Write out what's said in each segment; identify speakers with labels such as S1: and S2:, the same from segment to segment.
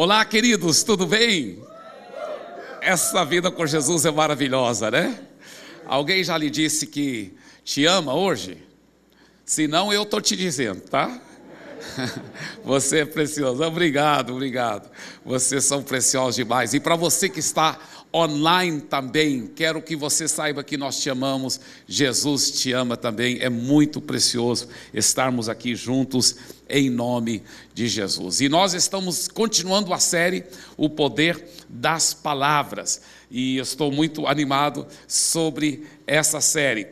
S1: Olá, queridos, tudo bem? Essa vida com Jesus é maravilhosa, né? Alguém já lhe disse que te ama hoje? Se não, eu estou te dizendo, tá? Você é precioso. Obrigado, obrigado. Vocês são preciosos demais. E para você que está online também, quero que você saiba que nós te amamos. Jesus te ama também. É muito precioso estarmos aqui juntos em nome de Jesus. E nós estamos continuando a série O Poder das Palavras. E estou muito animado sobre essa série.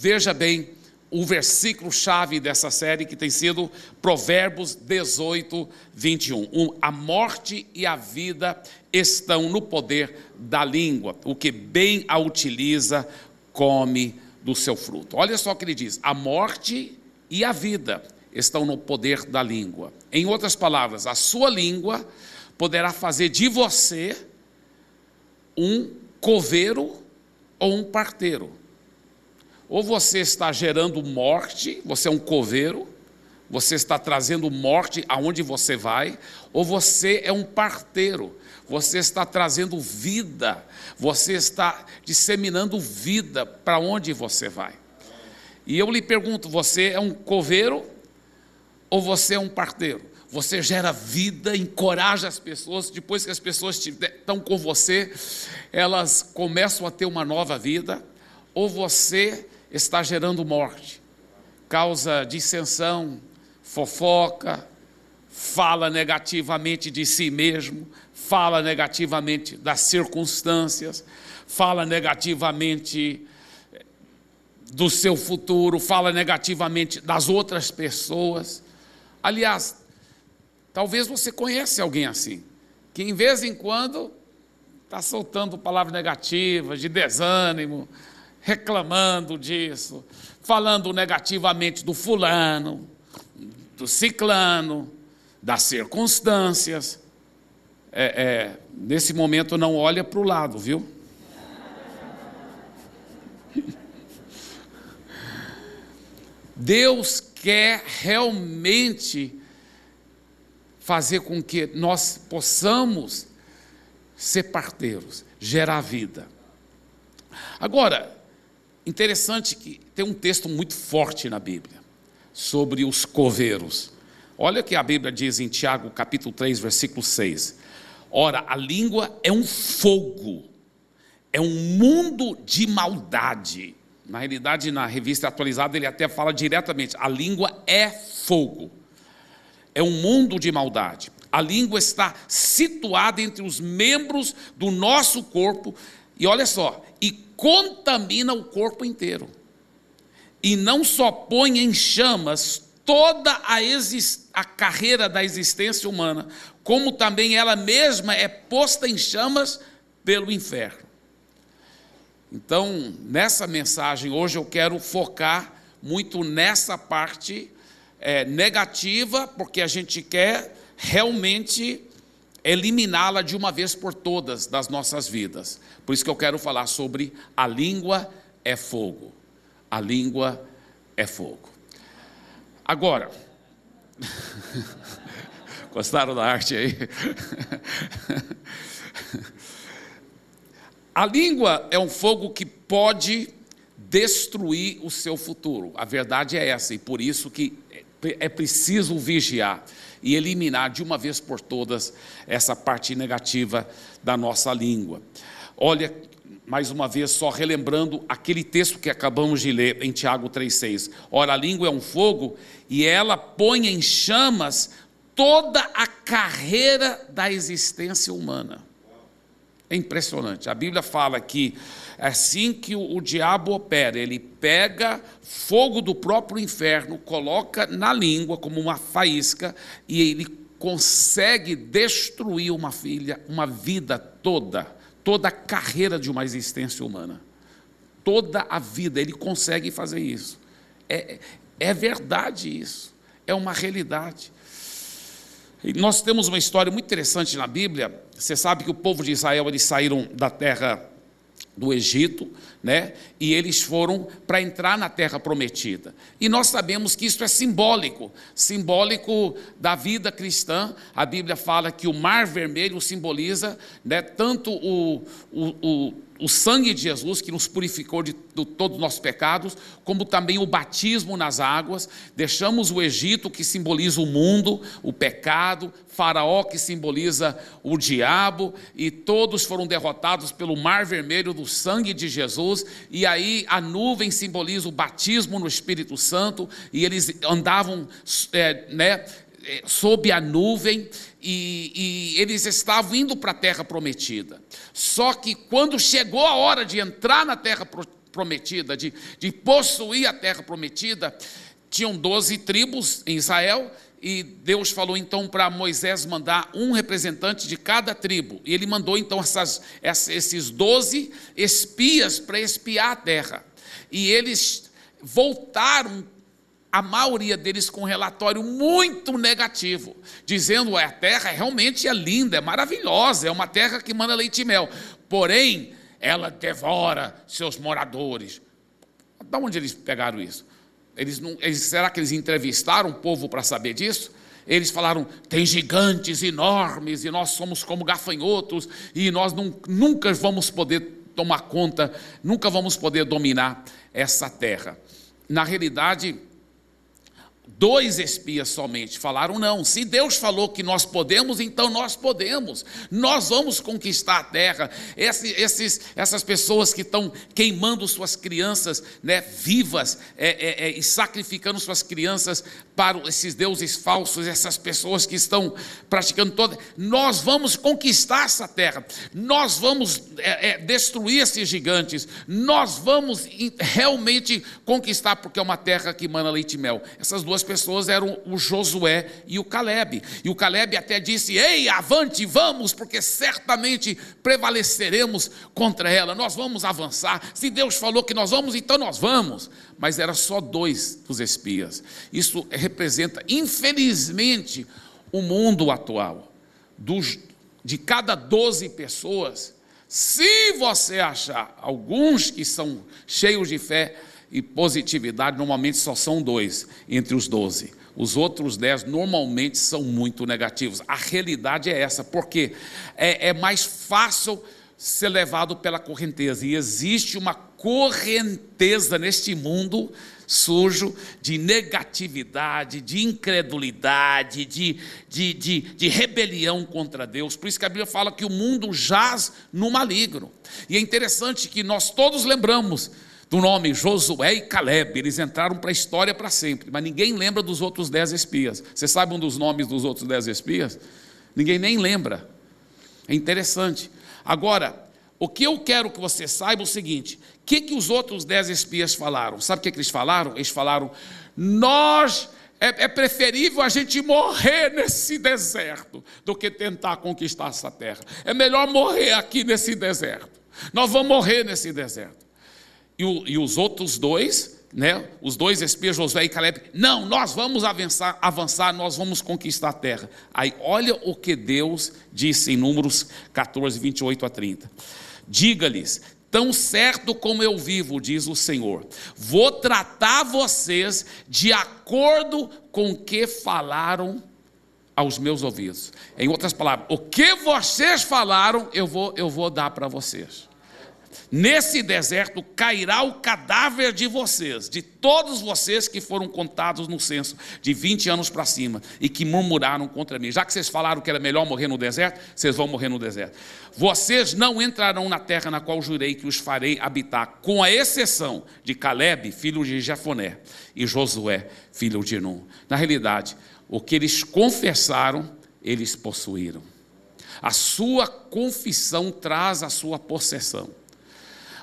S1: Veja bem, o versículo-chave dessa série, que tem sido Provérbios 18, 21. a morte e a vida estão no poder da língua. O que bem a utiliza, come do seu fruto. Olha só o que ele diz: a morte e a vida estão no poder da língua. Em outras palavras, a sua língua poderá fazer de você um coveiro ou um parteiro. Ou você está gerando morte, você é um coveiro, você está trazendo morte aonde você vai, ou você é um parteiro, você está trazendo vida, você está disseminando vida para onde você vai. E eu lhe pergunto: você é um coveiro ou você é um parteiro? Você gera vida, encoraja as pessoas, depois que as pessoas estão com você, elas começam a ter uma nova vida, ou você está gerando morte, causa dissensão, fofoca, fala negativamente de si mesmo, fala negativamente das circunstâncias, fala negativamente do seu futuro, fala negativamente das outras pessoas. Aliás, talvez você conhece alguém assim, que em vez em quando está soltando palavras negativas, de desânimo, reclamando disso, falando negativamente do fulano, do ciclano, das circunstâncias. É, é, nesse momento não olha para o lado, viu? Deus quer realmente fazer com que nós possamos ser parteiros, gerar vida. Agora, Interessante que tem um texto muito forte na Bíblia sobre os coveiros. Olha o que a Bíblia diz em Tiago, capítulo 3, versículo 6. Ora, a língua é um fogo, é um mundo de maldade. Na realidade, na revista atualizada, ele até fala diretamente: a língua é fogo, é um mundo de maldade. A língua está situada entre os membros do nosso corpo, e olha só, e contamina o corpo inteiro. E não só põe em chamas toda a, a carreira da existência humana, como também ela mesma é posta em chamas pelo inferno. Então, nessa mensagem hoje eu quero focar muito nessa parte é, negativa, porque a gente quer realmente eliminá-la de uma vez por todas das nossas vidas. Por isso que eu quero falar sobre a língua é fogo. A língua é fogo. Agora, gostaram da arte aí? a língua é um fogo que pode destruir o seu futuro. A verdade é essa, e por isso que é preciso vigiar e eliminar de uma vez por todas essa parte negativa da nossa língua. Olha, mais uma vez, só relembrando aquele texto que acabamos de ler em Tiago 3,6. Ora, a língua é um fogo e ela põe em chamas toda a carreira da existência humana. É impressionante. A Bíblia fala que é assim que o, o, diabo opera, ele pega fogo do próprio inferno, coloca na língua como uma faísca e ele consegue destruir uma filha, uma vida toda, toda a carreira de uma existência humana. Toda a vida, ele consegue fazer isso. É, é verdade isso, é uma realidade. Nós temos uma história muito interessante na Bíblia. Você sabe que o povo de Israel eles saíram da terra do Egito, né? E eles foram para entrar na terra prometida. E nós sabemos que isso é simbólico, simbólico da vida cristã. A Bíblia fala que o Mar Vermelho simboliza, né, tanto o, o, o o sangue de Jesus que nos purificou de, de todos os nossos pecados, como também o batismo nas águas. Deixamos o Egito, que simboliza o mundo, o pecado, Faraó, que simboliza o diabo, e todos foram derrotados pelo Mar Vermelho do sangue de Jesus. E aí a nuvem simboliza o batismo no Espírito Santo, e eles andavam, é, né? É, sob a nuvem e, e, eles estavam indo para a terra prometida. Só que quando chegou a hora de entrar na terra prometida, de, de possuir a terra prometida, tinham 12 tribos em Israel e Deus falou então para Moisés mandar um representante de cada tribo. E ele mandou então essas, esses 12 espias para espiar a terra. E eles voltaram a maioria deles com um relatório muito negativo, dizendo que a terra realmente é linda, é maravilhosa, é uma terra que manda leite e mel, porém, ela devora seus moradores. Da onde eles pegaram isso? Eles não, eles, será que eles entrevistaram o povo para saber disso? Eles falaram: tem gigantes enormes e nós somos como gafanhotos e nós não, nunca vamos poder tomar conta, nunca vamos poder dominar essa terra. Na realidade, Dois espias somente falaram não. Se Deus falou que nós podemos, então nós podemos. Nós vamos conquistar a terra. Esse, esses, essas pessoas que estão queimando suas crianças né, vivas é, é, é, e sacrificando suas crianças para esses deuses falsos, essas pessoas que estão praticando toda. Nós vamos conquistar essa terra. Nós vamos é, é, destruir esses gigantes. Nós vamos realmente conquistar, porque é uma terra que mana leite e mel. Essas duas pessoas eram o Josué e o Caleb. E o Caleb até disse: Ei, avante, vamos, porque certamente prevaleceremos contra ela. Nós vamos avançar. Se Deus falou que nós vamos, então nós vamos. Mas era só dois dos espias. Isso representa, infelizmente, o mundo atual. Dos, de cada 12 pessoas, se você achar alguns que são cheios de fé, e positividade normalmente só são dois entre os doze. Os outros dez normalmente são muito negativos. A realidade é essa, porque é, é mais fácil ser levado pela correnteza. E existe uma correnteza neste mundo sujo de negatividade, de incredulidade, de, de, de, de, rebelião contra Deus. Por isso que a Bíblia fala que o mundo jaz no maligno. E é interessante que nós todos lembramos do nome Josué e Caleb. Eles entraram para a história para sempre, mas ninguém lembra dos outros dez espias. Você sabe um dos nomes dos outros dez espias? Ninguém nem lembra. É interessante. Agora, o que eu quero que você saiba é o seguinte: que, que os outros dez espias falaram? Sabe o que, que eles falaram? Eles falaram: nós é, é, preferível a gente morrer nesse deserto do que tentar conquistar essa terra. É melhor morrer aqui nesse deserto. Nós vamos morrer nesse deserto. E, o, e os outros dois, né, os dois espias, Josué e Caleb, não, nós vamos avançar, avançar, nós vamos conquistar a terra. Aí olha o que Deus disse em Números 14, 28 a 30. Diga-lhes, tão certo como eu vivo, diz o Senhor, vou tratar vocês de acordo com o que falaram aos meus ouvidos. Em outras palavras, o que vocês falaram, eu vou, eu vou dar para vocês. Nesse deserto cairá o cadáver de vocês, de todos vocês que foram contados no censo, de 20 anos para cima, e que murmuraram contra mim. Já que vocês falaram que era melhor morrer no deserto, vocês vão morrer no deserto. Vocês não entrarão na terra na qual jurei que os farei habitar, com a exceção de Caleb, filho de Jefoné, e Josué, filho de Nun. Na realidade, o que eles confessaram, eles possuíram. A sua confissão traz a sua possessão.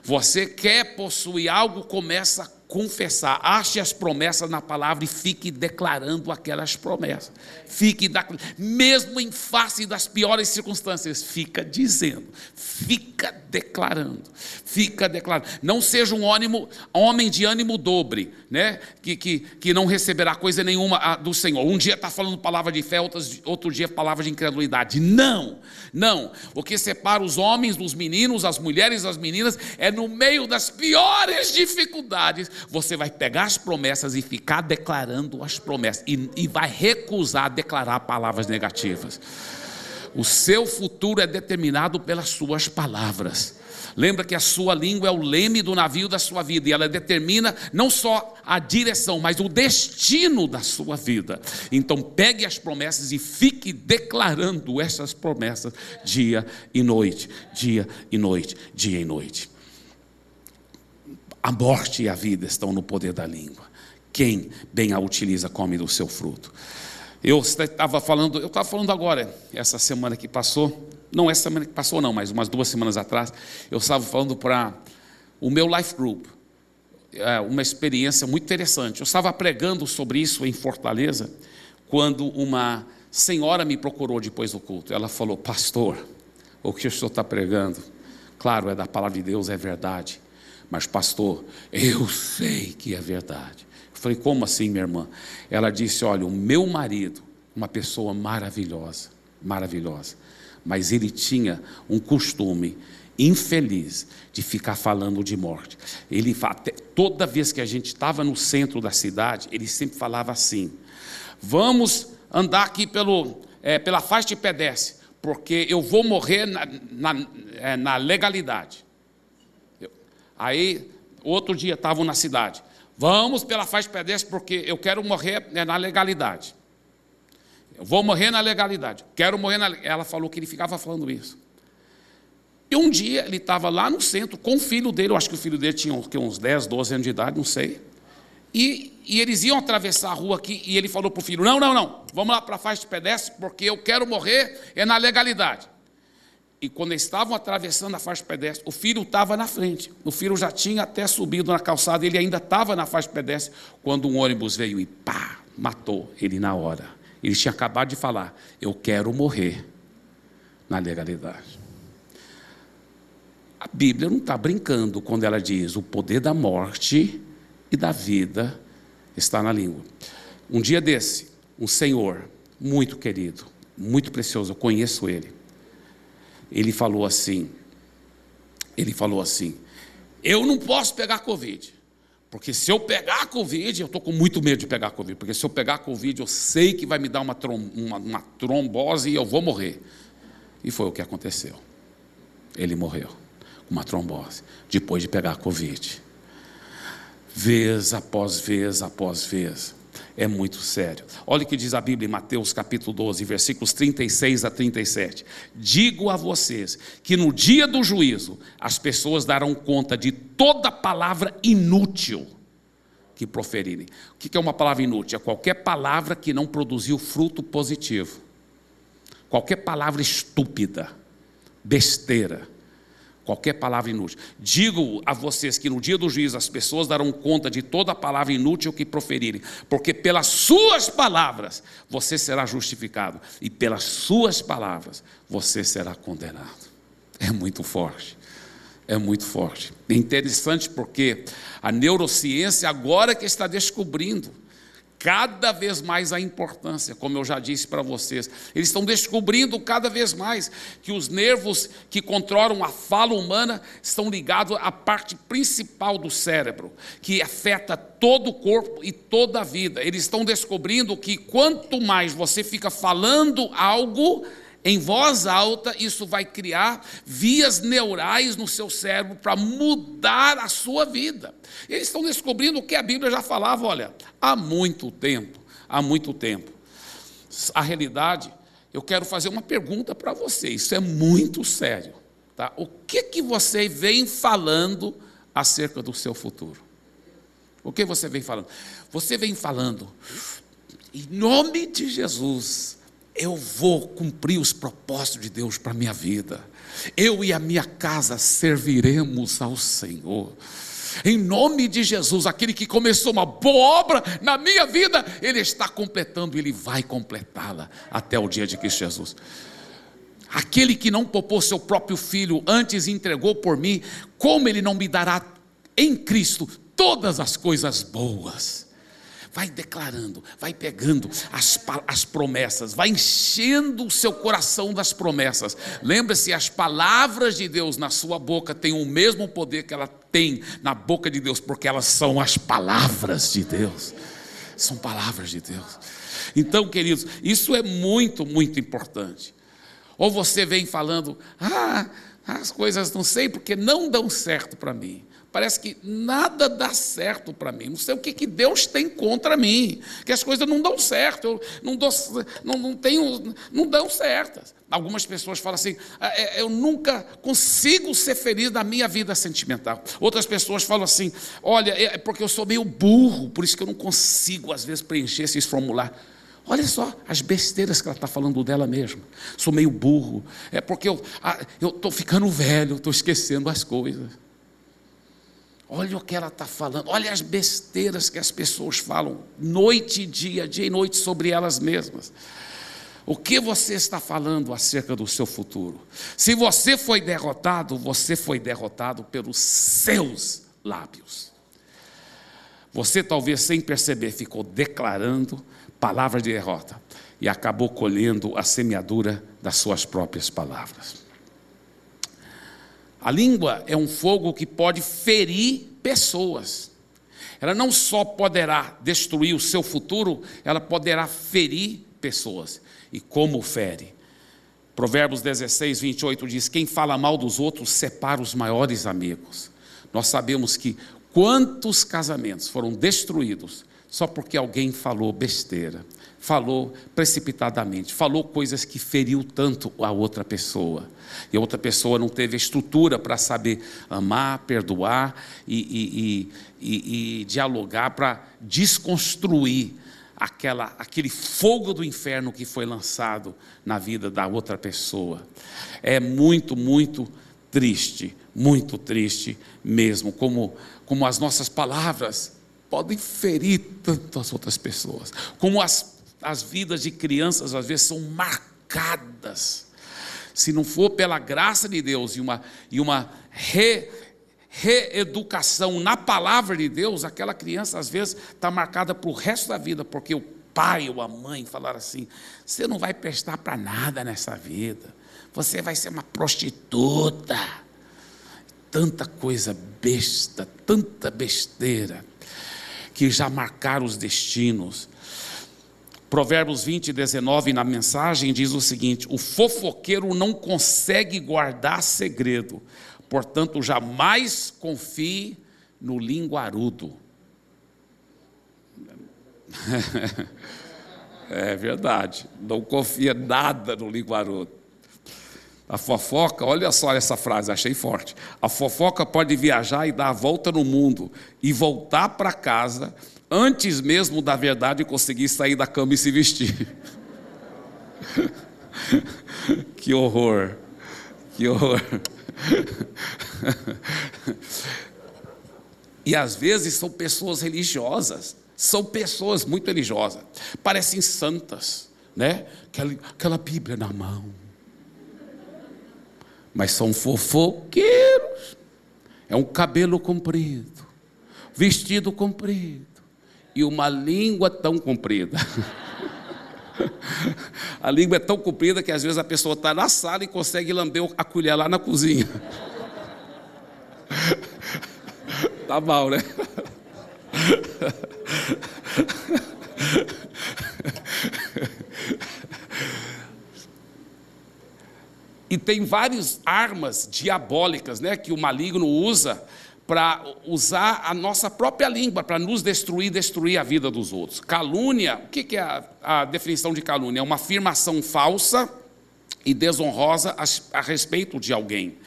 S1: Você quer possuir algo, começa confessar, ache as promessas na palavra e fique declarando aquelas promessas. Fique, mesmo em face das piores circunstâncias, fica dizendo, fica declarando, fica declarando. Não seja um ânimo, homem de ânimo dobre, né? que, que, que não receberá coisa nenhuma ah, do Senhor. Um dia está falando palavra de fé, outro dia palavra de incredulidade. Não, não. O que separa os homens dos meninos, as mulheres das meninas, é no meio das piores dificuldades você vai pegar as promessas e ficar declarando as promessas, e, e vai recusar declarar palavras negativas. O seu futuro é determinado pelas suas palavras. Lembra que a sua língua é o leme do navio da sua vida e ela determina não só a direção, mas o destino da sua vida. Então pegue as promessas e fique declarando essas promessas dia e noite, dia e noite, dia e noite. A morte e a vida estão no poder da língua. Quem bem a utiliza, come do seu fruto. Eu estava falando, eu estava falando agora, essa semana que passou, não essa semana que passou, não, mas umas duas semanas atrás, eu estava falando para o meu life group, é uma experiência muito interessante. Eu estava pregando sobre isso em Fortaleza, quando uma senhora me procurou depois do culto. Ela falou: Pastor, o que o senhor está pregando, claro, é da palavra de Deus, é verdade. Mas, pastor, eu sei que é verdade. Eu falei, como assim, minha irmã? Ela disse: Olha, o meu marido, uma pessoa maravilhosa, maravilhosa, mas ele tinha um costume infeliz de ficar falando de morte. Ele toda vez que a gente estava no centro da cidade, ele sempre falava assim: Vamos andar aqui pelo, é, pela faixa de pedestre, porque eu vou morrer na, na, é, na legalidade. Aí, outro dia, estavam na cidade. Vamos pela faixa pedestre, porque eu quero morrer né, na legalidade. Eu vou morrer na legalidade. Quero morrer na. Ela falou que ele ficava falando isso. E um dia ele estava lá no centro com o filho dele, eu acho que o filho dele tinha uns 10, 12 anos de idade, não sei. E, e eles iam atravessar a rua aqui e ele falou para o filho: Não, não, não, vamos lá para a faixa de pedestre, porque eu quero morrer é na legalidade. E quando eles estavam atravessando a faixa pedestre, o filho estava na frente. O filho já tinha até subido na calçada, ele ainda estava na faixa pedestre, quando um ônibus veio e pá, matou ele na hora. Ele tinha acabado de falar: Eu quero morrer na legalidade. A Bíblia não está brincando quando ela diz: o poder da morte e da vida está na língua. Um dia desse, um senhor muito querido, muito precioso, eu conheço ele ele falou assim: ele falou assim, eu não posso pegar Covid. Porque se eu pegar Covid, eu estou com muito medo de pegar Covid. Porque se eu pegar Covid, eu sei que vai me dar uma, trom uma, uma trombose e eu vou morrer. E foi o que aconteceu. Ele morreu com uma trombose, depois de pegar Covid. Vez após vez após vez é muito sério. Olha o que diz a Bíblia em Mateus capítulo 12, versículos 36 a 37. Digo a vocês que no dia do juízo as pessoas darão conta de toda palavra inútil que proferirem. O que é uma palavra inútil? É qualquer palavra que não produziu fruto positivo. Qualquer palavra estúpida, besteira qualquer palavra inútil. Digo a vocês que no dia do juízo as pessoas darão conta de toda palavra inútil que proferirem, porque pelas suas palavras você será justificado e pelas suas palavras você será condenado. É muito forte. É muito forte. É interessante porque a neurociência agora que está descobrindo cada vez mais a importância, como eu já disse para vocês. Eles estão descobrindo cada vez mais que os nervos que controlam a fala humana estão ligados à parte principal do cérebro, que afeta todo o corpo e toda a vida. Eles estão descobrindo que quanto mais você fica falando algo, em voz alta, isso vai criar vias neurais no seu cérebro para mudar a sua vida. Eles estão descobrindo o que a Bíblia já falava, olha, há muito tempo, há muito tempo. A realidade, eu quero fazer uma pergunta para você, isso é muito sério. Tá? O que, que você vem falando acerca do seu futuro? O que você vem falando? Você vem falando, em nome de Jesus, eu vou cumprir os propósitos de Deus para a minha vida. Eu e a minha casa serviremos ao Senhor. Em nome de Jesus, aquele que começou uma boa obra na minha vida, ele está completando, ele vai completá-la até o dia de Cristo Jesus. Aquele que não poupou seu próprio filho, antes entregou por mim, como ele não me dará em Cristo todas as coisas boas? Vai declarando, vai pegando as, as promessas, vai enchendo o seu coração das promessas. Lembre-se, as palavras de Deus na sua boca têm o mesmo poder que ela tem na boca de Deus, porque elas são as palavras de Deus. São palavras de Deus. Então, queridos, isso é muito, muito importante. Ou você vem falando, ah, as coisas não sei porque não dão certo para mim parece que nada dá certo para mim. Não sei o que, que Deus tem contra mim, que as coisas não dão certo, eu não, dou, não, não tenho, não dão certas. Algumas pessoas falam assim: ah, é, eu nunca consigo ser feliz na minha vida sentimental. Outras pessoas falam assim: olha, é, é porque eu sou meio burro, por isso que eu não consigo, às vezes, preencher esses formulários. Olha só as besteiras que ela está falando dela mesma. Sou meio burro. É porque eu ah, estou ficando velho, estou esquecendo as coisas. Olha o que ela está falando, olha as besteiras que as pessoas falam, noite e dia, dia e noite sobre elas mesmas. O que você está falando acerca do seu futuro? Se você foi derrotado, você foi derrotado pelos seus lábios. Você talvez sem perceber ficou declarando palavras de derrota e acabou colhendo a semeadura das suas próprias palavras. A língua é um fogo que pode ferir pessoas. Ela não só poderá destruir o seu futuro, ela poderá ferir pessoas. E como fere? Provérbios 16, 28 diz: Quem fala mal dos outros separa os maiores amigos. Nós sabemos que quantos casamentos foram destruídos só porque alguém falou besteira, falou precipitadamente, falou coisas que feriu tanto a outra pessoa. E a outra pessoa não teve estrutura para saber amar, perdoar e, e, e, e dialogar para desconstruir aquela, aquele fogo do inferno que foi lançado na vida da outra pessoa. É muito, muito triste, muito triste mesmo, como, como as nossas palavras podem ferir tanto as outras pessoas, como as as vidas de crianças às vezes são marcadas. Se não for pela graça de Deus e uma, e uma re, reeducação na palavra de Deus, aquela criança às vezes está marcada para o resto da vida, porque o pai ou a mãe falaram assim: você não vai prestar para nada nessa vida, você vai ser uma prostituta. Tanta coisa besta, tanta besteira, que já marcaram os destinos. Provérbios 20, 19, na mensagem, diz o seguinte: O fofoqueiro não consegue guardar segredo, portanto, jamais confie no linguarudo. é verdade, não confia nada no linguarudo. A fofoca, olha só essa frase, achei forte. A fofoca pode viajar e dar a volta no mundo e voltar para casa antes mesmo da verdade conseguir sair da cama e se vestir. que horror, que horror. e às vezes são pessoas religiosas, são pessoas muito religiosas, parecem santas, né? Aquela, aquela Bíblia na mão. Mas são fofoqueiros. É um cabelo comprido, vestido comprido e uma língua tão comprida. A língua é tão comprida que às vezes a pessoa está na sala e consegue lamber a colher lá na cozinha. Tá mal, né? E tem várias armas diabólicas, né, que o maligno usa para usar a nossa própria língua para nos destruir, destruir a vida dos outros. Calúnia, o que é a, a definição de calúnia? É uma afirmação falsa e desonrosa a, a respeito de alguém.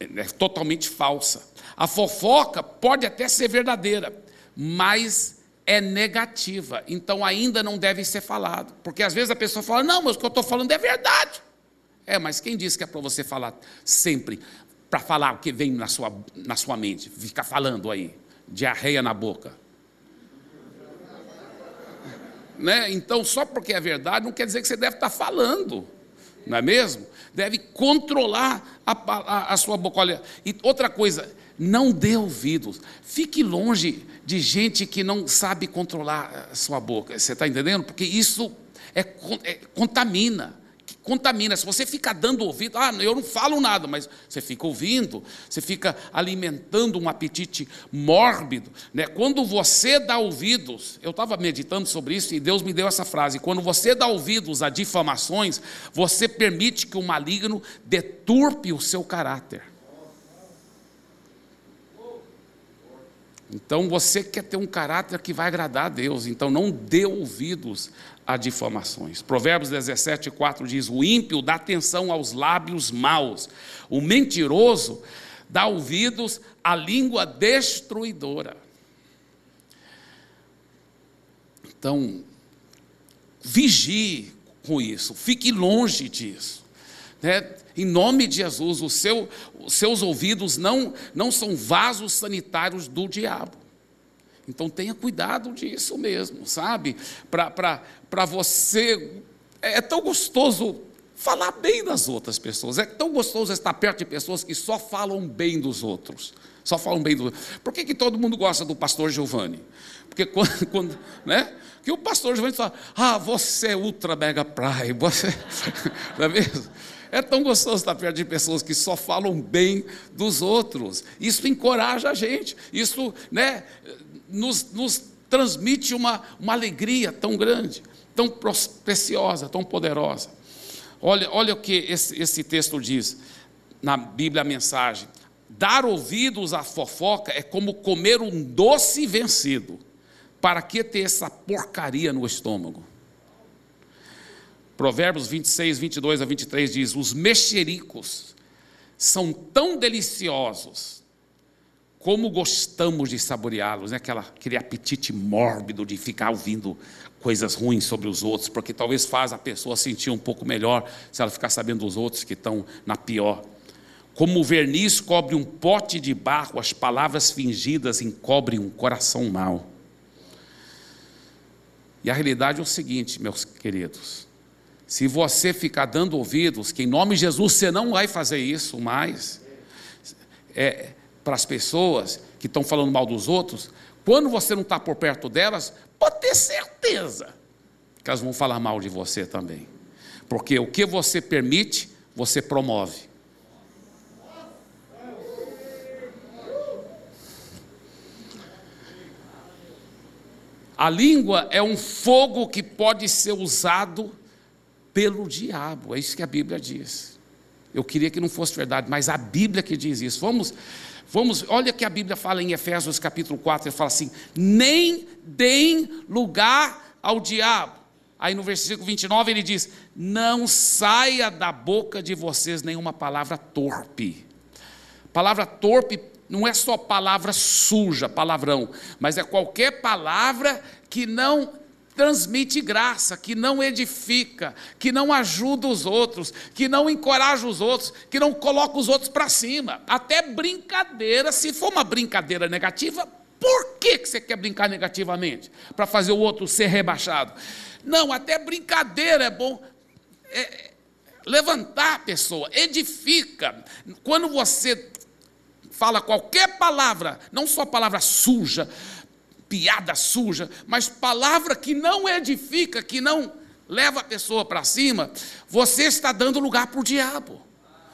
S1: É totalmente falsa. A fofoca pode até ser verdadeira, mas é negativa, então ainda não deve ser falado, porque às vezes a pessoa fala: Não, mas o que eu estou falando é verdade. É, mas quem disse que é para você falar sempre? Para falar o que vem na sua, na sua mente, ficar falando aí, diarreia na boca. Né? Então, só porque é verdade, não quer dizer que você deve estar tá falando, não é mesmo? Deve controlar a, a, a sua boca. Olha, e outra coisa, não dê ouvidos, fique longe de gente que não sabe controlar a sua boca. Você está entendendo? Porque isso é, é, contamina. Contamina. Se você fica dando ouvido, ah, eu não falo nada, mas você fica ouvindo, você fica alimentando um apetite mórbido. Né? Quando você dá ouvidos, eu estava meditando sobre isso e Deus me deu essa frase: quando você dá ouvidos a difamações, você permite que o maligno deturpe o seu caráter. Então você quer ter um caráter que vai agradar a Deus, então não dê ouvidos a difamações. Provérbios 17, 4 diz: O ímpio dá atenção aos lábios maus, o mentiroso dá ouvidos à língua destruidora. Então, vigie com isso, fique longe disso. Né? Em nome de Jesus, seu, os seus ouvidos não, não são vasos sanitários do diabo. Então tenha cuidado disso mesmo, sabe? Para você. É, é tão gostoso falar bem das outras pessoas. É tão gostoso estar perto de pessoas que só falam bem dos outros. Só falam bem do Por que, que todo mundo gosta do pastor Giovanni? Porque quando, quando né? Que o pastor Giovanni fala, ah, você é ultra mega prime, você. Não é mesmo? É tão gostoso estar perto de pessoas que só falam bem dos outros. Isso encoraja a gente. Isso né, nos, nos transmite uma, uma alegria tão grande, tão preciosa, tão poderosa. Olha, olha o que esse, esse texto diz na Bíblia a mensagem. Dar ouvidos à fofoca é como comer um doce vencido. Para que ter essa porcaria no estômago? Provérbios 26, 22 a 23 diz: Os mexericos são tão deliciosos como gostamos de saboreá-los, né? Aquela, aquele apetite mórbido de ficar ouvindo coisas ruins sobre os outros, porque talvez faz a pessoa sentir um pouco melhor se ela ficar sabendo dos outros que estão na pior. Como o verniz cobre um pote de barro, as palavras fingidas encobrem um coração mau. E a realidade é o seguinte, meus queridos: se você ficar dando ouvidos, que em nome de Jesus você não vai fazer isso mais, é, para as pessoas que estão falando mal dos outros, quando você não está por perto delas, pode ter certeza que elas vão falar mal de você também. Porque o que você permite, você promove. A língua é um fogo que pode ser usado pelo diabo. É isso que a Bíblia diz. Eu queria que não fosse verdade, mas a Bíblia que diz isso. Vamos, vamos, olha que a Bíblia fala em Efésios capítulo 4, ele fala assim: "Nem deem lugar ao diabo". Aí no versículo 29 ele diz: "Não saia da boca de vocês nenhuma palavra torpe". Palavra torpe não é só palavra suja, palavrão, mas é qualquer palavra que não transmite graça, que não edifica, que não ajuda os outros, que não encoraja os outros, que não coloca os outros para cima. Até brincadeira, se for uma brincadeira negativa, por que, que você quer brincar negativamente? Para fazer o outro ser rebaixado. Não, até brincadeira é bom. É, levantar a pessoa, edifica. Quando você fala qualquer palavra, não só palavra suja, piada suja, mas palavra que não edifica, que não leva a pessoa para cima, você está dando lugar para o diabo.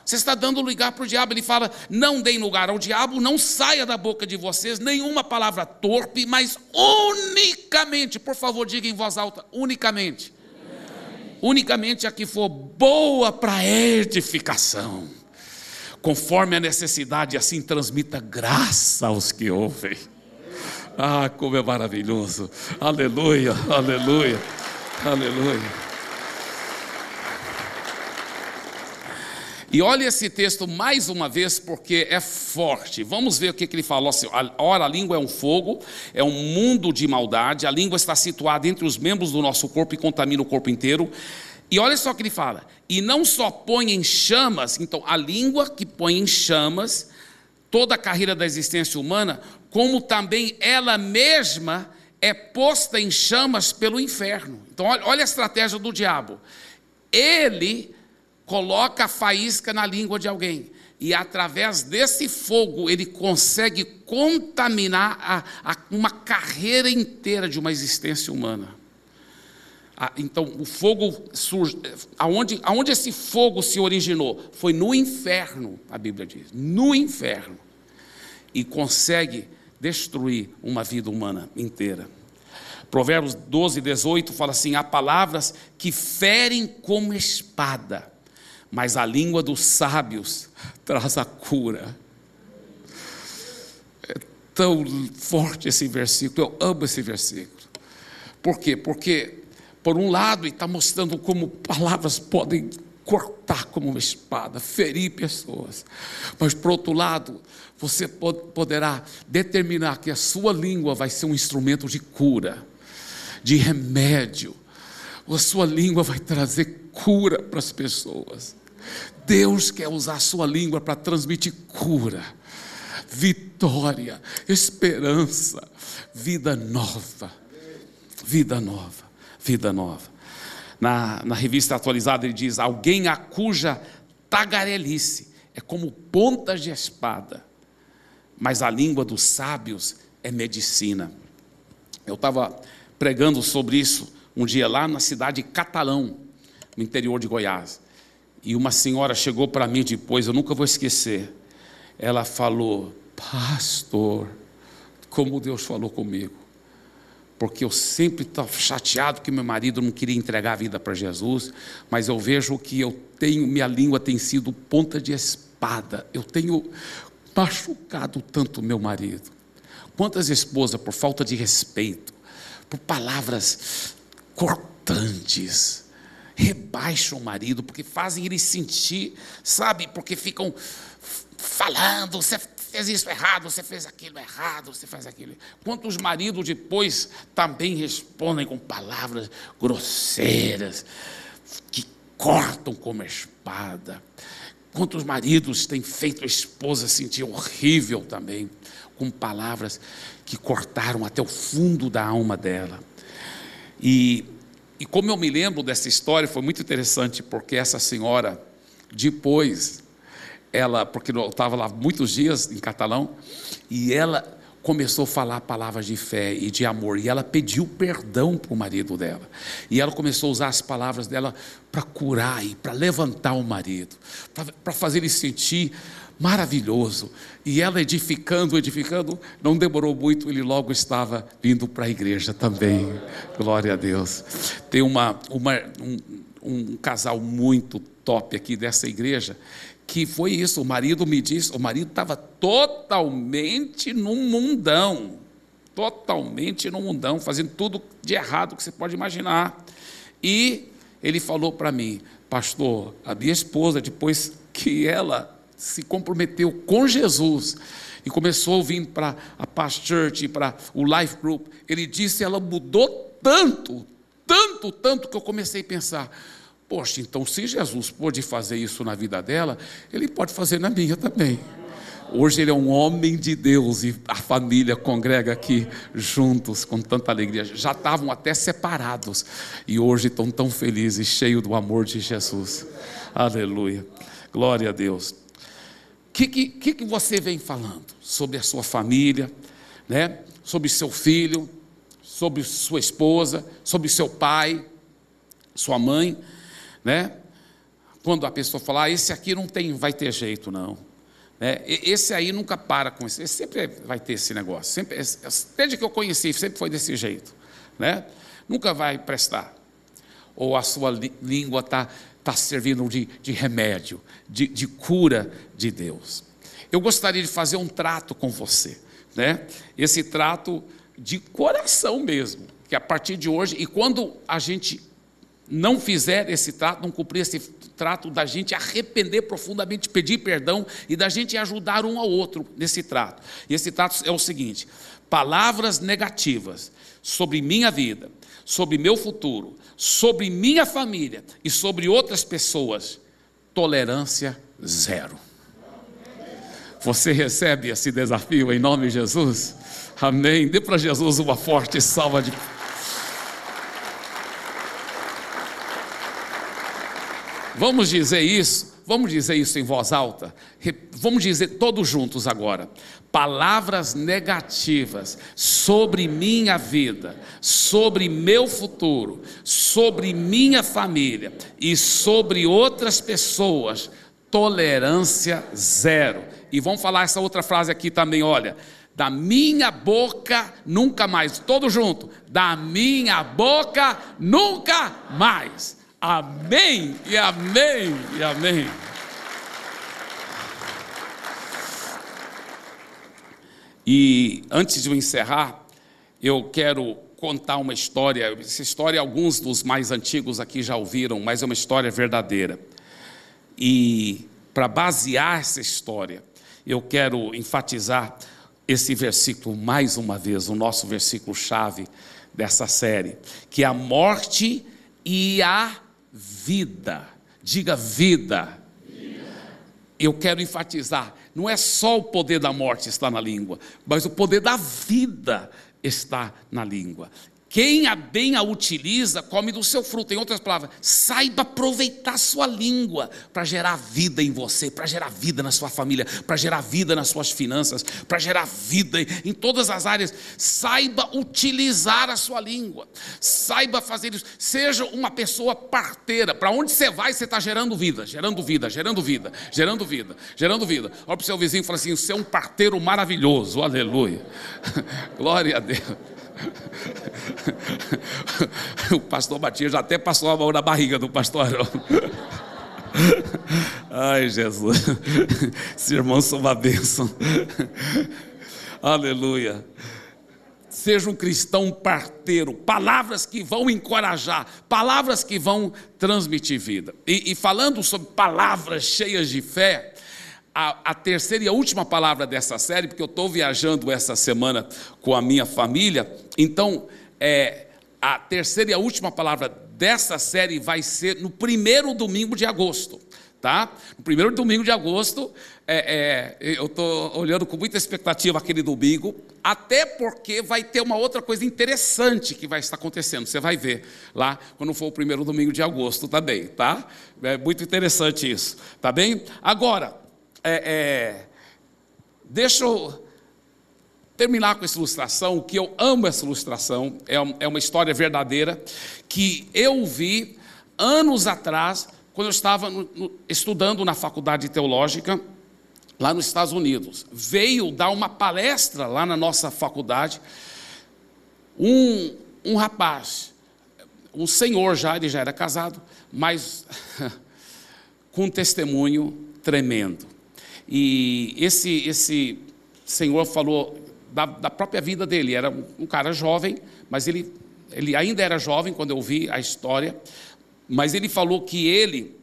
S1: Você está dando lugar para o diabo. Ele fala: não deem lugar ao diabo, não saia da boca de vocês nenhuma palavra torpe, mas unicamente, por favor, diga em voz alta: unicamente. Unicamente a que for boa para edificação, conforme a necessidade, assim transmita graça aos que ouvem. Ah, como é maravilhoso. Aleluia, aleluia, aleluia. E olha esse texto mais uma vez, porque é forte. Vamos ver o que, que ele falou. Assim, ora, a língua é um fogo, é um mundo de maldade. A língua está situada entre os membros do nosso corpo e contamina o corpo inteiro. E olha só o que ele fala: e não só põe em chamas, então a língua que põe em chamas toda a carreira da existência humana, como também ela mesma é posta em chamas pelo inferno. Então, olha, olha a estratégia do diabo. Ele coloca a faísca na língua de alguém. E através desse fogo ele consegue contaminar a, a, uma carreira inteira de uma existência humana. Ah, então, o fogo surge. Aonde, aonde esse fogo se originou? Foi no inferno, a Bíblia diz. No inferno. E consegue destruir uma vida humana inteira. Provérbios 12, 18 fala assim: há palavras que ferem como espada, mas a língua dos sábios traz a cura. É tão forte esse versículo, eu amo esse versículo. Por quê? Porque por um lado, está mostrando como palavras podem cortar como uma espada, ferir pessoas. Mas, por outro lado, você poderá determinar que a sua língua vai ser um instrumento de cura, de remédio. A sua língua vai trazer cura para as pessoas. Deus quer usar a sua língua para transmitir cura, vitória, esperança, vida nova. Vida nova vida nova. Na, na revista atualizada ele diz: alguém a cuja tagarelice é como pontas de espada, mas a língua dos sábios é medicina. Eu estava pregando sobre isso um dia lá na cidade de Catalão, no interior de Goiás. E uma senhora chegou para mim depois, eu nunca vou esquecer. Ela falou: Pastor, como Deus falou comigo porque eu sempre estava chateado que meu marido não queria entregar a vida para Jesus, mas eu vejo que eu tenho, minha língua tem sido ponta de espada, eu tenho machucado tanto meu marido. Quantas esposas, por falta de respeito, por palavras cortantes, rebaixam o marido, porque fazem ele sentir, sabe, porque ficam falando, você fez isso errado, você fez aquilo errado, você faz aquilo. Quantos maridos depois também respondem com palavras grosseiras, que cortam como espada. Quantos maridos têm feito a esposa sentir horrível também, com palavras que cortaram até o fundo da alma dela. E, e como eu me lembro dessa história, foi muito interessante, porque essa senhora, depois, ela, porque eu estava lá muitos dias em catalão, e ela começou a falar palavras de fé e de amor, e ela pediu perdão para o marido dela, e ela começou a usar as palavras dela para curar e para levantar o marido, para fazer ele sentir maravilhoso, e ela edificando, edificando, não demorou muito, ele logo estava vindo para a igreja também, glória a Deus. Tem uma, uma um, um casal muito top aqui dessa igreja, que foi isso. O marido me disse, o marido estava totalmente num mundão, totalmente num mundão, fazendo tudo de errado que você pode imaginar. E ele falou para mim, pastor, a minha esposa, depois que ela se comprometeu com Jesus e começou a vir para a Past Church, para o Life Group, ele disse, ela mudou tanto, tanto, tanto que eu comecei a pensar, Poxa, então se Jesus pôde fazer isso na vida dela, ele pode fazer na minha também. Hoje ele é um homem de Deus e a família congrega aqui juntos com tanta alegria. Já estavam até separados e hoje estão tão felizes, cheios do amor de Jesus. Aleluia. Glória a Deus. O que, que, que você vem falando sobre a sua família, né? sobre seu filho, sobre sua esposa, sobre seu pai, sua mãe? Né? Quando a pessoa fala, ah, esse aqui não tem, vai ter jeito, não. Né? Esse aí nunca para com isso, esse sempre vai ter esse negócio. Sempre, desde que eu conheci, sempre foi desse jeito. Né? Nunca vai prestar. Ou a sua língua está tá servindo de, de remédio, de, de cura de Deus. Eu gostaria de fazer um trato com você. Né? Esse trato de coração mesmo, que a partir de hoje, e quando a gente não fizer esse trato, não cumprir esse trato, da gente arrepender profundamente, pedir perdão e da gente ajudar um ao outro nesse trato. E esse trato é o seguinte: palavras negativas sobre minha vida, sobre meu futuro, sobre minha família e sobre outras pessoas, tolerância zero. Você recebe esse desafio em nome de Jesus? Amém. Dê para Jesus uma forte salva de Vamos dizer isso, vamos dizer isso em voz alta. Vamos dizer todos juntos agora. Palavras negativas sobre minha vida, sobre meu futuro, sobre minha família e sobre outras pessoas, tolerância zero. E vamos falar essa outra frase aqui também, olha. Da minha boca nunca mais, todo junto. Da minha boca nunca mais. Amém e amém e amém. E antes de eu encerrar, eu quero contar uma história. Essa história, alguns dos mais antigos aqui já ouviram, mas é uma história verdadeira. E para basear essa história, eu quero enfatizar esse versículo mais uma vez, o nosso versículo chave dessa série, que é a morte e a vida. Diga vida. Eu quero enfatizar, não é só o poder da morte está na língua, mas o poder da vida está na língua. Quem a bem a utiliza, come do seu fruto. Em outras palavras, saiba aproveitar sua língua para gerar vida em você, para gerar vida na sua família, para gerar vida nas suas finanças, para gerar vida em todas as áreas. Saiba utilizar a sua língua, saiba fazer isso. Seja uma pessoa parteira. Para onde você vai, você está gerando vida, gerando vida, gerando vida, gerando vida, gerando vida. Olha para o seu vizinho e fala assim: você é um parteiro maravilhoso, aleluia. Glória a Deus. o pastor Matias até passou a mão na barriga do pastor Arão. Ai, Jesus. Esse irmão são uma bênção. Aleluia. Seja um cristão parteiro, palavras que vão encorajar, palavras que vão transmitir vida. E, e falando sobre palavras cheias de fé, a, a, terceira e a última palavra dessa série, porque eu estou viajando essa semana com a minha família, então é, a terceira e a última palavra dessa série vai ser no primeiro domingo de agosto. Tá? No primeiro domingo de agosto, é, é, eu estou olhando com muita expectativa aquele domingo, até porque vai ter uma outra coisa interessante que vai estar acontecendo. Você vai ver lá quando for o primeiro domingo de agosto também, tá? É muito interessante isso, tá bem? Agora, é, é, deixa eu terminar com essa ilustração, que eu amo essa ilustração, é, é uma história verdadeira, que eu vi anos atrás, quando eu estava no, no, estudando na faculdade teológica, lá nos Estados Unidos. Veio dar uma palestra lá na nossa faculdade, um, um rapaz, um senhor já, ele já era casado, mas com um testemunho tremendo. E esse, esse senhor falou da, da própria vida dele. Era um, cara jovem, mas ele, ele ainda era jovem quando eu vi a história. Mas ele falou que ele,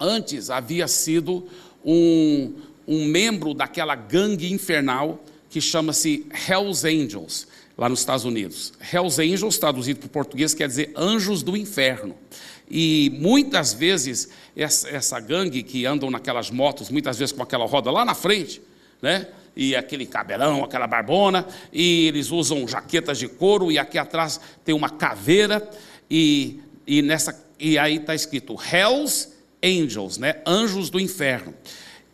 S1: antes, havia sido um, um membro daquela gangue infernal que chama-se Hells Angels, lá nos Estados Unidos. Hells Angels, traduzido para o português, quer dizer anjos do inferno. E muitas vezes essa, essa gangue que andam naquelas motos, muitas vezes com aquela roda lá na frente, né? E aquele cabelão, aquela barbona, e eles usam jaquetas de couro, e aqui atrás tem uma caveira, e, e, nessa, e aí está escrito Hells Angels, né? anjos do inferno.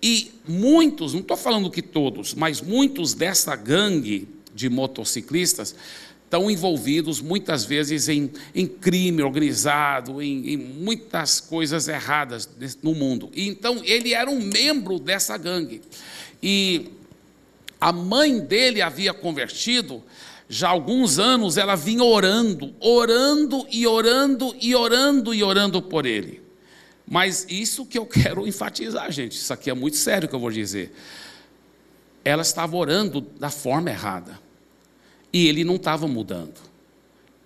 S1: E muitos, não estou falando que todos, mas muitos dessa gangue de motociclistas estão envolvidos muitas vezes em, em crime organizado, em, em, muitas coisas erradas no mundo. E, então, ele era um membro dessa gangue. E a mãe dele havia convertido, já há alguns anos ela vinha orando, orando e orando e orando e orando por ele. Mas isso que eu quero enfatizar, gente, isso aqui é muito sério que eu vou dizer. Ela estava orando da forma errada. E ele não estava mudando.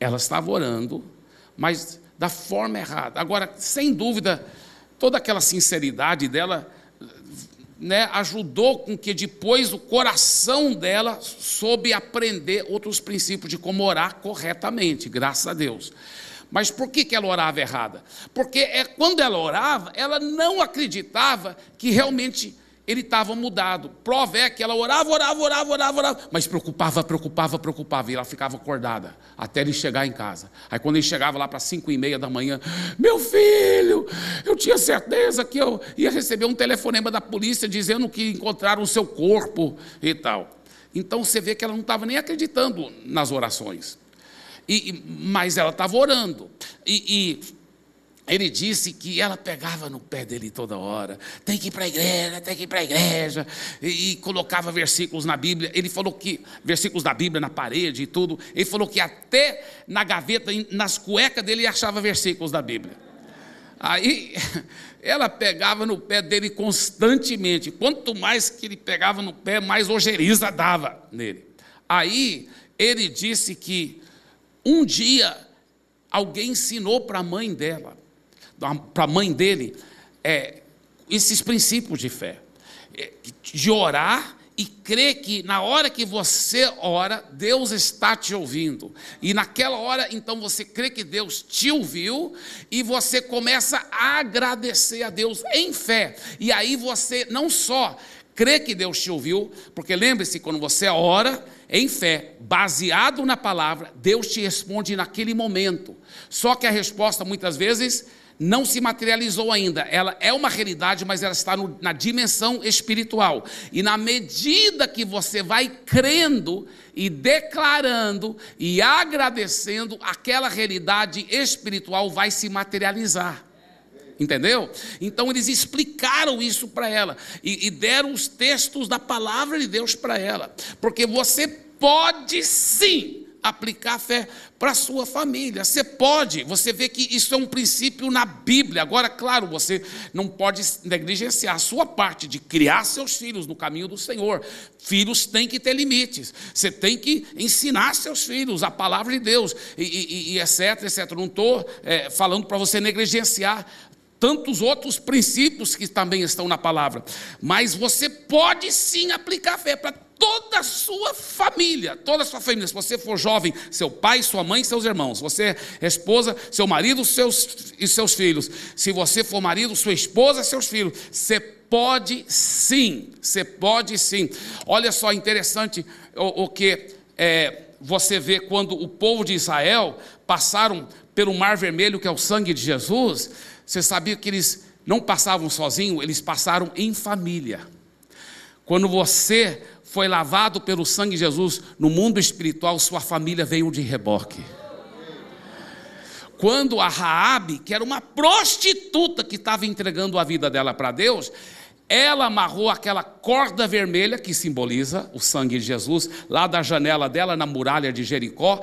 S1: Ela estava orando, mas da forma errada. Agora, sem dúvida, toda aquela sinceridade dela né, ajudou com que depois o coração dela soube aprender outros princípios de como orar corretamente, graças a Deus. Mas por que, que ela orava errada? Porque é, quando ela orava, ela não acreditava que realmente ele estava mudado. Prova é que ela orava, orava, orava, orava, orava, mas preocupava, preocupava, preocupava, e ela ficava acordada até ele chegar em casa. Aí quando ele chegava lá para cinco e meia da manhã, meu filho, eu tinha certeza que eu ia receber um telefonema da polícia dizendo que encontraram o seu corpo e tal. Então você vê que ela não estava nem acreditando nas orações. E, mas ela estava orando. E, e ele disse que ela pegava no pé dele toda hora, tem que ir para a igreja, tem que ir para a igreja, e, e, colocava versículos na Bíblia. Ele falou que, versículos da Bíblia na parede e tudo, ele falou que até na gaveta, nas cuecas dele, achava versículos da Bíblia. Aí ela pegava no pé dele constantemente, quanto mais que ele pegava no pé, mais ojeriza dava nele. Aí ele disse que um dia alguém ensinou para a mãe dela para a mãe dele, é, esses princípios de fé, é, de orar e crer que na hora que você ora, Deus está te ouvindo. E naquela hora, então, você crê que Deus te ouviu e você começa a agradecer a Deus em fé. E aí você não só crê que Deus te ouviu, porque lembre-se, quando você ora em fé, baseado na palavra, Deus te responde naquele momento. Só que a resposta muitas vezes não se materializou ainda. Ela é uma realidade, mas ela está no, na dimensão espiritual. E na medida que você vai crendo e declarando e agradecendo, aquela realidade espiritual vai se materializar. Entendeu? Então eles explicaram isso para ela e, e deram os textos da palavra de Deus para ela, porque você pode sim aplicar a fé para a sua família. Você pode, você vê que isso é um princípio na Bíblia. Agora, claro, você não pode negligenciar a sua parte de criar seus filhos no caminho do Senhor. Filhos têm que ter limites. Você tem que ensinar seus filhos a palavra de Deus, e, e, e etc, etc. Não estou é, falando para você negligenciar tantos outros princípios que também estão na palavra. Mas você pode sim aplicar fé para toda a sua família, toda a sua família. Se você for jovem, seu pai, sua mãe, seus irmãos. Se você é esposa, seu marido seus, e seus filhos. Se você for marido, sua esposa, seus filhos. Você pode sim, você pode sim. Olha só, interessante o, o que é, você vê quando o povo de Israel passaram pelo Mar Vermelho, que é o sangue de Jesus você sabia que eles não passavam sozinhos, eles passaram em família. Quando você foi lavado pelo sangue de Jesus no mundo espiritual, sua família veio de reboque. Quando a Raabe, que era uma prostituta que estava entregando a vida dela para Deus, ela amarrou aquela corda vermelha que simboliza o sangue de Jesus lá da janela dela na muralha de Jericó.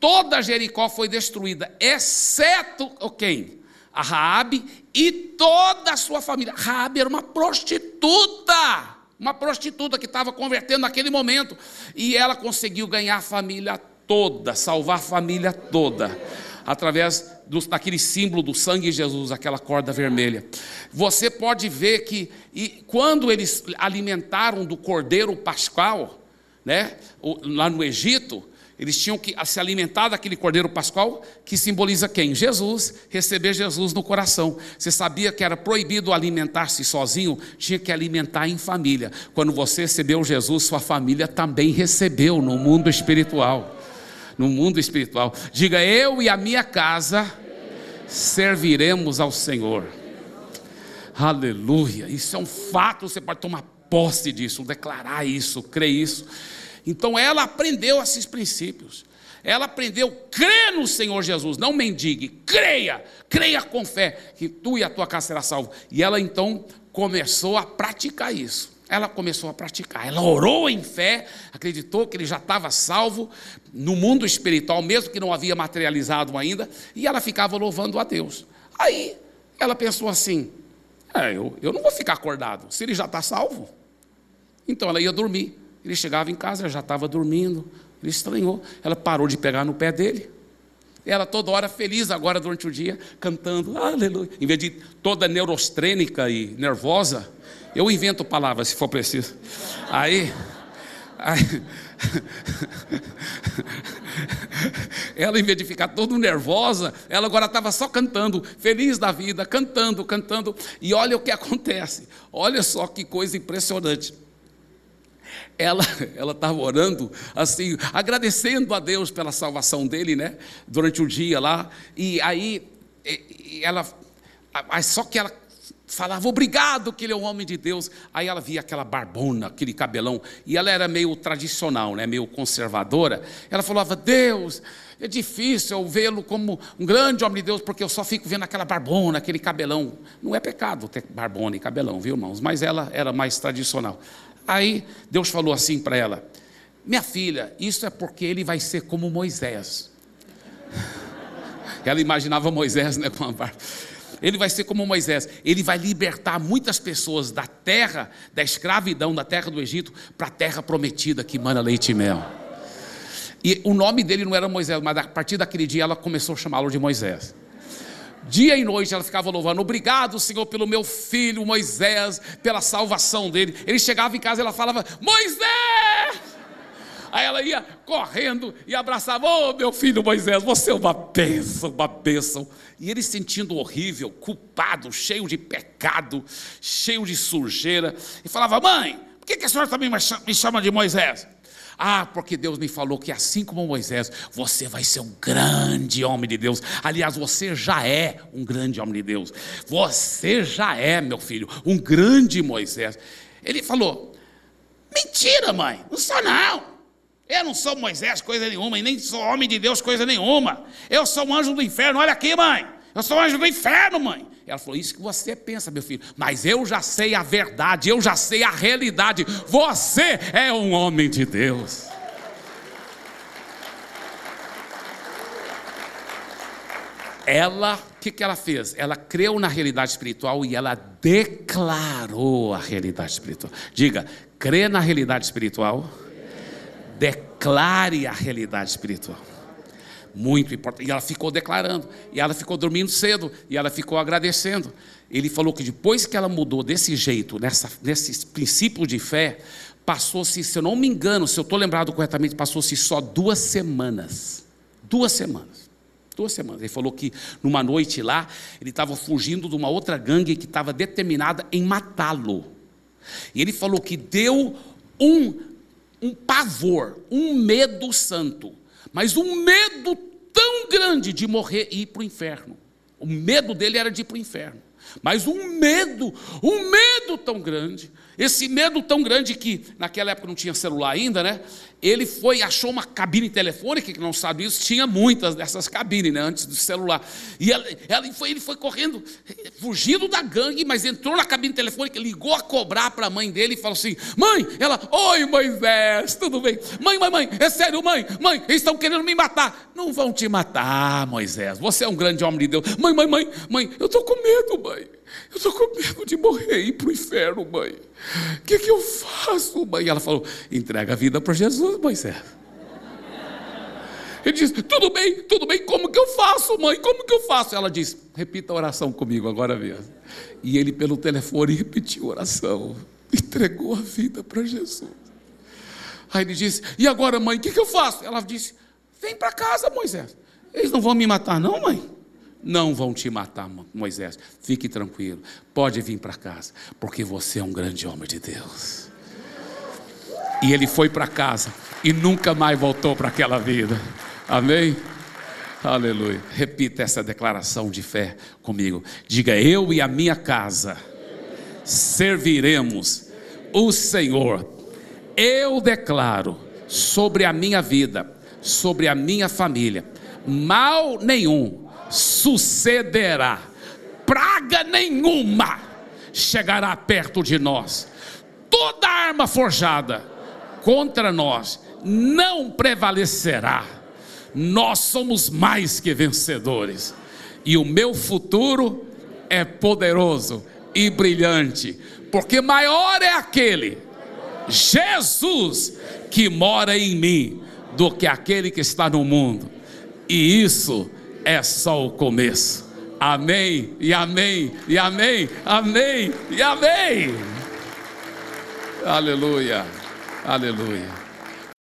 S1: Toda Jericó foi destruída, exceto quem? a Raabe e toda a sua família. Raabe era uma prostituta, uma prostituta que estava convertendo naquele momento, e ela conseguiu ganhar a família toda, salvar a família toda, através do, daquele símbolo do sangue de Jesus, aquela corda vermelha. Você pode ver que e quando eles alimentaram do cordeiro pascal, né, lá no Egito, eles tinham que se alimentar daquele cordeiro pascual que simboliza quem? Jesus, receber Jesus no coração. Você sabia que era proibido alimentar-se sozinho? Tinha que alimentar em família. Quando você recebeu Jesus, sua família também recebeu no mundo espiritual. No mundo espiritual. Diga, eu e a minha casa serviremos ao Senhor. Aleluia. Isso é um fato, você pode tomar posse disso, declarar isso, crer isso. Então ela aprendeu esses princípios. Ela aprendeu, crê no Senhor Jesus, não mendigue, creia, creia com fé, que tu e a tua casa será salvo. E ela então começou a praticar isso. Ela começou a praticar, ela orou em fé, acreditou que ele já estava salvo no mundo espiritual, mesmo que não havia materializado ainda, e ela ficava louvando a Deus. Aí ela pensou assim: é, eu, eu não vou ficar acordado, se ele já está salvo. Então ela ia dormir. Ele chegava em casa, ela já estava dormindo. Ele estranhou. Ela parou de pegar no pé dele. Ela toda hora feliz agora durante o dia, cantando, aleluia. Em vez de toda neurostrênica e nervosa, eu invento palavras se for preciso. Aí, Aí, ela, em vez de ficar toda nervosa, ela agora estava só cantando, feliz da vida, cantando, cantando. E olha o que acontece. Olha só que coisa impressionante. Ela ela estava orando assim, agradecendo a Deus pela salvação dele, né? Durante o dia lá. E aí ela só que ela falava obrigado que ele é um homem de Deus. Aí ela via aquela barbona, aquele cabelão, e ela era meio tradicional, né, meio conservadora. Ela falava: "Deus, é difícil eu vê-lo como um grande homem de Deus, porque eu só fico vendo aquela barbona, aquele cabelão. Não é pecado ter barbona e cabelão, viu, irmãos? Mas ela era mais tradicional. Aí Deus falou assim para ela: Minha filha, isso é porque ele vai ser como Moisés. Ela imaginava Moisés né, com a barba. Ele vai ser como Moisés, ele vai libertar muitas pessoas da terra, da escravidão, da terra do Egito, para a terra prometida que mana leite e mel. E o nome dele não era Moisés, mas a partir daquele dia ela começou a chamá-lo de Moisés. Dia e noite ela ficava louvando, obrigado, Senhor, pelo meu filho Moisés, pela salvação dele. Ele chegava em casa e ela falava: Moisés! Aí ela ia correndo e abraçava: oh, meu filho Moisés, você é uma bênção, uma bênção. E ele sentindo horrível, culpado, cheio de pecado, cheio de sujeira, e falava: Mãe, por que, que a senhora também me chama de Moisés? Ah, porque Deus me falou que assim como Moisés, você vai ser um grande homem de Deus. Aliás, você já é um grande homem de Deus. Você já é, meu filho, um grande Moisés. Ele falou: Mentira, mãe, não sou não. Eu não sou Moisés, coisa nenhuma, e nem sou homem de Deus, coisa nenhuma. Eu sou um anjo do inferno, olha aqui, mãe. Eu sou anjo do inferno, mãe. Ela falou: Isso que você pensa, meu filho, mas eu já sei a verdade, eu já sei a realidade. Você é um homem de Deus. Ela, o que, que ela fez? Ela creu na realidade espiritual e ela declarou a realidade espiritual. Diga, crê na realidade espiritual declare a realidade espiritual. Muito importante. E ela ficou declarando. E ela ficou dormindo cedo. E ela ficou agradecendo. Ele falou que depois que ela mudou desse jeito, nessa, nesse princípio de fé, passou-se, se eu não me engano, se eu estou lembrado corretamente, passou-se só duas semanas. Duas semanas. Duas semanas. Ele falou que numa noite lá, ele estava fugindo de uma outra gangue que estava determinada em matá-lo. E ele falou que deu um um pavor, um medo santo, mas um medo tão grande de morrer e ir para o inferno. O medo dele era de ir para o inferno. Mas um medo, um medo tão grande, esse medo tão grande que naquela época não tinha celular ainda, né? ele foi, achou uma cabine telefônica, que não sabe isso, tinha muitas dessas cabines, né, antes do celular. E ela, ela foi, ele foi correndo, fugindo da gangue, mas entrou na cabine telefônica, ligou a cobrar para a mãe dele e falou assim: Mãe, ela, oi Moisés, tudo bem? Mãe, mãe, mãe, é sério, mãe, mãe, eles estão querendo me matar. Não vão te matar, Moisés, você é um grande homem de Deus. Mãe, mãe, mãe, mãe, eu estou com medo, mãe. Eu estou com medo de morrer e ir para o inferno, mãe. O que, que eu faço, mãe? Ela falou: entrega a vida para Jesus, Moisés. Ele disse: Tudo bem, tudo bem, como que eu faço, mãe? Como que eu faço? Ela disse: Repita a oração comigo agora mesmo. E ele, pelo telefone, repetiu a oração, entregou a vida para Jesus. Aí ele disse: E agora, mãe, o que, que eu faço? Ela disse: Vem para casa, Moisés. Eles não vão me matar, não, mãe? Não vão te matar, Moisés. Fique tranquilo. Pode vir para casa, porque você é um grande homem de Deus. E ele foi para casa e nunca mais voltou para aquela vida. Amém? Aleluia. Repita essa declaração de fé comigo. Diga: Eu e a minha casa serviremos o Senhor. Eu declaro sobre a minha vida, sobre a minha família, mal nenhum sucederá, praga nenhuma chegará perto de nós, toda arma forjada contra nós não prevalecerá, nós somos mais que vencedores, e o meu futuro é poderoso e brilhante, porque maior é aquele, Jesus, que mora em mim, do que aquele que está no mundo, e isso é só o começo. Amém, e amém, e amém, amém, e amém. Aleluia, aleluia.